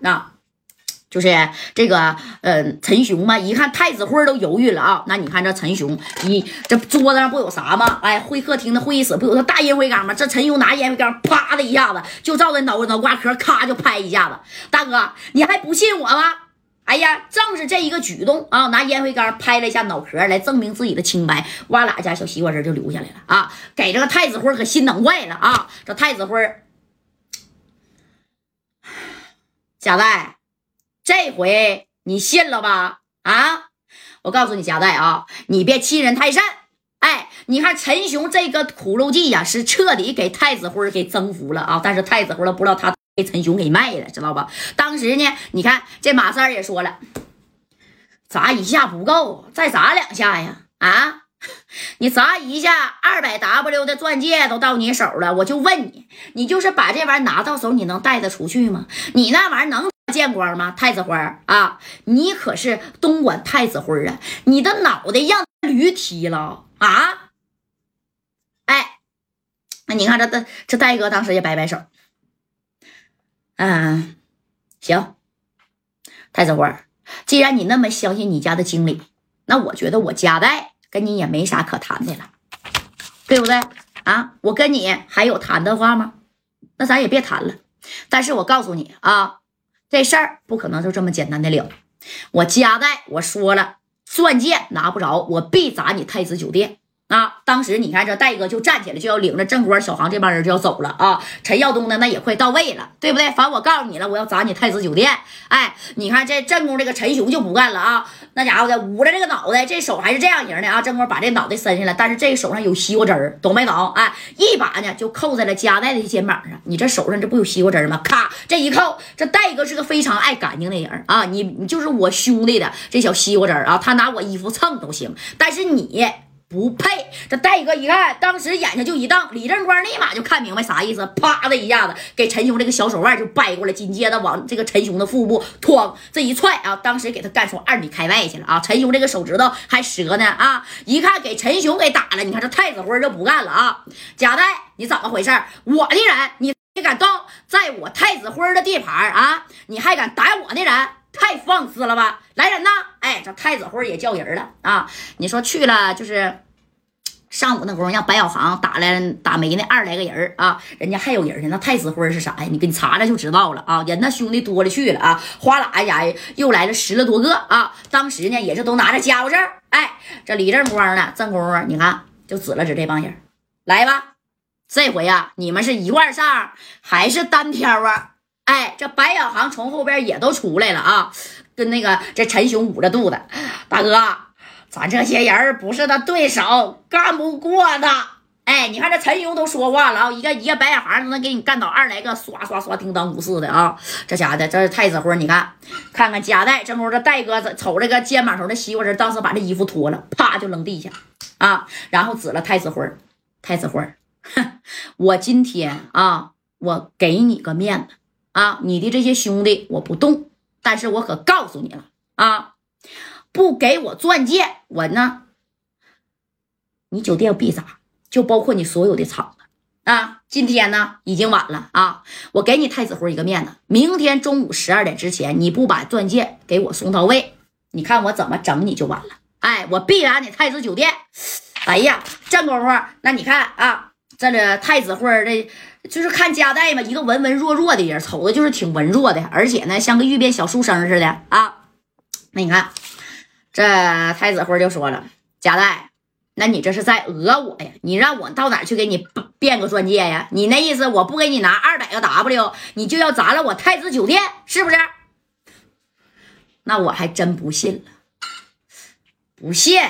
那。就是这个，嗯，陈雄嘛，一看太子辉都犹豫了啊。那你看这陈雄，你这桌子上不有啥吗？哎，会客厅的会议室不有个大烟灰缸吗？这陈雄拿烟灰缸，啪的一下子就照着脑脑瓜壳，咔就拍一下子。大哥，你还不信我吗？哎呀，正是这一个举动啊，拿烟灰缸拍了一下脑壳，来证明自己的清白。哇啦家小西瓜汁就流下来了啊，给这个太子辉可心疼坏了啊。这太子辉，贾代。这回你信了吧？啊，我告诉你，贾代啊，你别欺人太甚。哎，你看陈雄这个苦肉计呀，是彻底给太子辉给征服了啊！但是太子辉不知道他被陈雄给卖了，知道吧？当时呢，你看这马三也说了，砸一下不够，再砸两下呀！啊，你砸一下，二百 W 的钻戒都到你手了，我就问你，你就是把这玩意拿到手，你能带得出去吗？你那玩意能？见光吗？太子辉啊，你可是东莞太子辉啊！你的脑袋让驴踢了啊！哎，那你看这这这戴哥当时也摆摆手，嗯，行，太子辉，既然你那么相信你家的经理，那我觉得我家代跟你也没啥可谈的了，对不对啊？我跟你还有谈的话吗？那咱也别谈了。但是我告诉你啊。这事儿不可能就这么简单的了。我夹带我说了，钻戒拿不着，我必砸你太子酒店啊！当时你看这戴哥就站起来，就要领着正光、小航这帮人就要走了啊！陈耀东呢，那也快到位了，对不对？反正我告诉你了，我要砸你太子酒店。哎，你看这正宫这个陈雄就不干了啊！那家伙的捂着这个脑袋，这手还是这样型的啊！正光把这脑袋伸下来，但是这手上有西瓜汁儿，懂没懂？哎，一把呢就扣在了加代的肩膀上。你这手上这不有西瓜汁儿吗？咔，这一扣，这戴哥是个非常爱干净的人啊！你你就是我兄弟的这小西瓜汁儿啊，他拿我衣服蹭都行，但是你。不配！这戴哥一看，当时眼睛就一瞪，李正光立马就看明白啥意思，啪的一下子给陈雄这个小手腕就掰过来，紧接着往这个陈雄的腹部哐这一踹啊，当时给他干出二米开外去了啊！陈雄这个手指头还折呢啊！一看给陈雄给打了，你看这太子辉就不干了啊！贾代，你怎么回事？我的人，你你敢动在我太子辉的地盘啊？你还敢打我的人？太放肆了吧！来人呐！哎，这太子辉也叫人了啊！你说去了就是上午那功夫，让白小航打来打没那二来个人啊！人家还有人呢。那太子辉是啥呀？你给你查查就知道了啊！人那兄弟多了去了啊！哗啦一下又来了十来多个啊！当时呢也是都拿着家伙事。哎，这李正光呢，正功夫，你看就指了指这帮人，来吧！这回呀，你们是一块上还是单挑啊？哎，这白小航从后边也都出来了啊，跟那个这陈雄捂着肚子，大哥，咱这些人不是他对手，干不过他。哎，你看这陈雄都说话了啊，一个一个白小航都能给你干倒二来个，刷刷刷，叮当五四的啊，这家的这是太子辉，你看看看夹带，正好这戴哥瞅这个肩膀上的西瓜汁，当时把这衣服脱了，啪就扔地下啊，然后指了太子辉，太子辉，哼，我今天啊，我给你个面子。啊，你的这些兄弟我不动，但是我可告诉你了啊，不给我钻戒，我呢，你酒店必砸，就包括你所有的厂子啊。今天呢已经晚了啊，我给你太子辉一个面子，明天中午十二点之前，你不把钻戒给我送到位，你看我怎么整你就完了。哎，我必然你太子酒店。哎呀，这功夫，那你看啊，这里太子辉的。就是看家代嘛，一个文文弱弱的人，瞅着就是挺文弱的，而且呢，像个玉变小书生似的啊。那你看，这太子辉就说了：“家代，那你这是在讹我呀？你让我到哪去给你变个钻戒呀？你那意思，我不给你拿二百个 W，你就要砸了我太子酒店，是不是？那我还真不信了，不信。”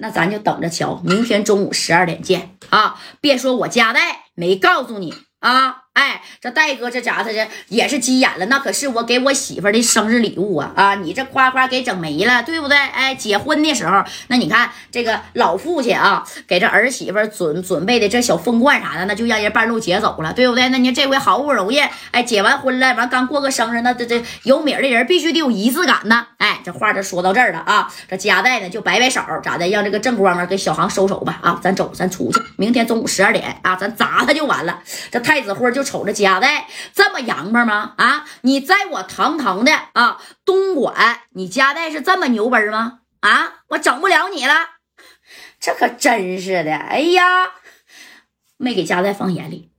那咱就等着瞧，明天中午十二点见啊！别说我家代没告诉你啊！哎，这戴哥这家伙这也是急眼了，那可是我给我媳妇的生日礼物啊！啊，你这夸夸给整没了，对不对？哎，结婚的时候，那你看这个老父亲啊，给这儿媳妇准准备的这小凤冠啥的，那就让人半路劫走了，对不对？那你这回好不容易哎结完婚了，完刚过个生日，那这这有米的人必须得有仪式感呢。哎，这话就说到这儿了啊！这夹带呢就摆摆手，咋的？让这个正光啊给小航收手吧！啊，咱走，咱出去，明天中午十二点啊，咱砸他就完了。这太子辉就。瞅着家代这么洋巴吗？啊，你在我堂堂的啊东莞，你家代是这么牛掰吗？啊，我整不了你了，这可真是的。哎呀，没给家代放眼里，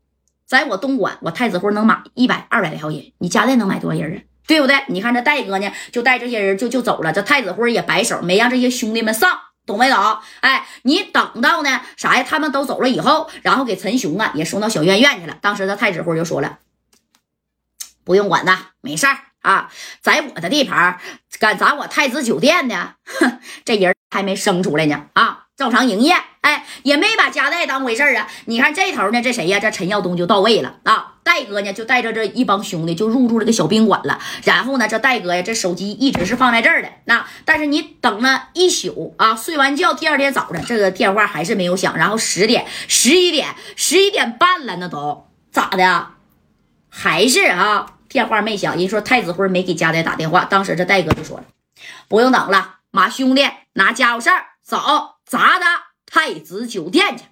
在我东莞，我太子辉能买一百二百条人，你家代能买多少人啊？对不对？你看这戴哥呢，就带这些人就就走了，这太子辉也摆手，没让这些兄弟们上。懂没懂？哎，你等到呢啥呀？他们都走了以后，然后给陈雄啊也送到小院院去了。当时的太子辉就说了：“不用管他，没事儿啊，在我的地盘敢砸我太子酒店呢，哼，这人还没生出来呢啊，照常营业。哎，也没把家带当回事啊。你看这头呢，这谁呀？这陈耀东就到位了啊。”戴哥呢，就带着这一帮兄弟就入住这个小宾馆了。然后呢，这戴哥呀，这手机一直是放在这儿的。那但是你等了一宿啊，睡完觉，第二天早上这个电话还是没有响。然后十点、十一点、十一点半了，那都咋的？还是啊，电话没响。人说太子辉没给家带打电话。当时这戴哥就说了：“不用等了，马兄弟拿家伙事儿走，砸他太子酒店去。”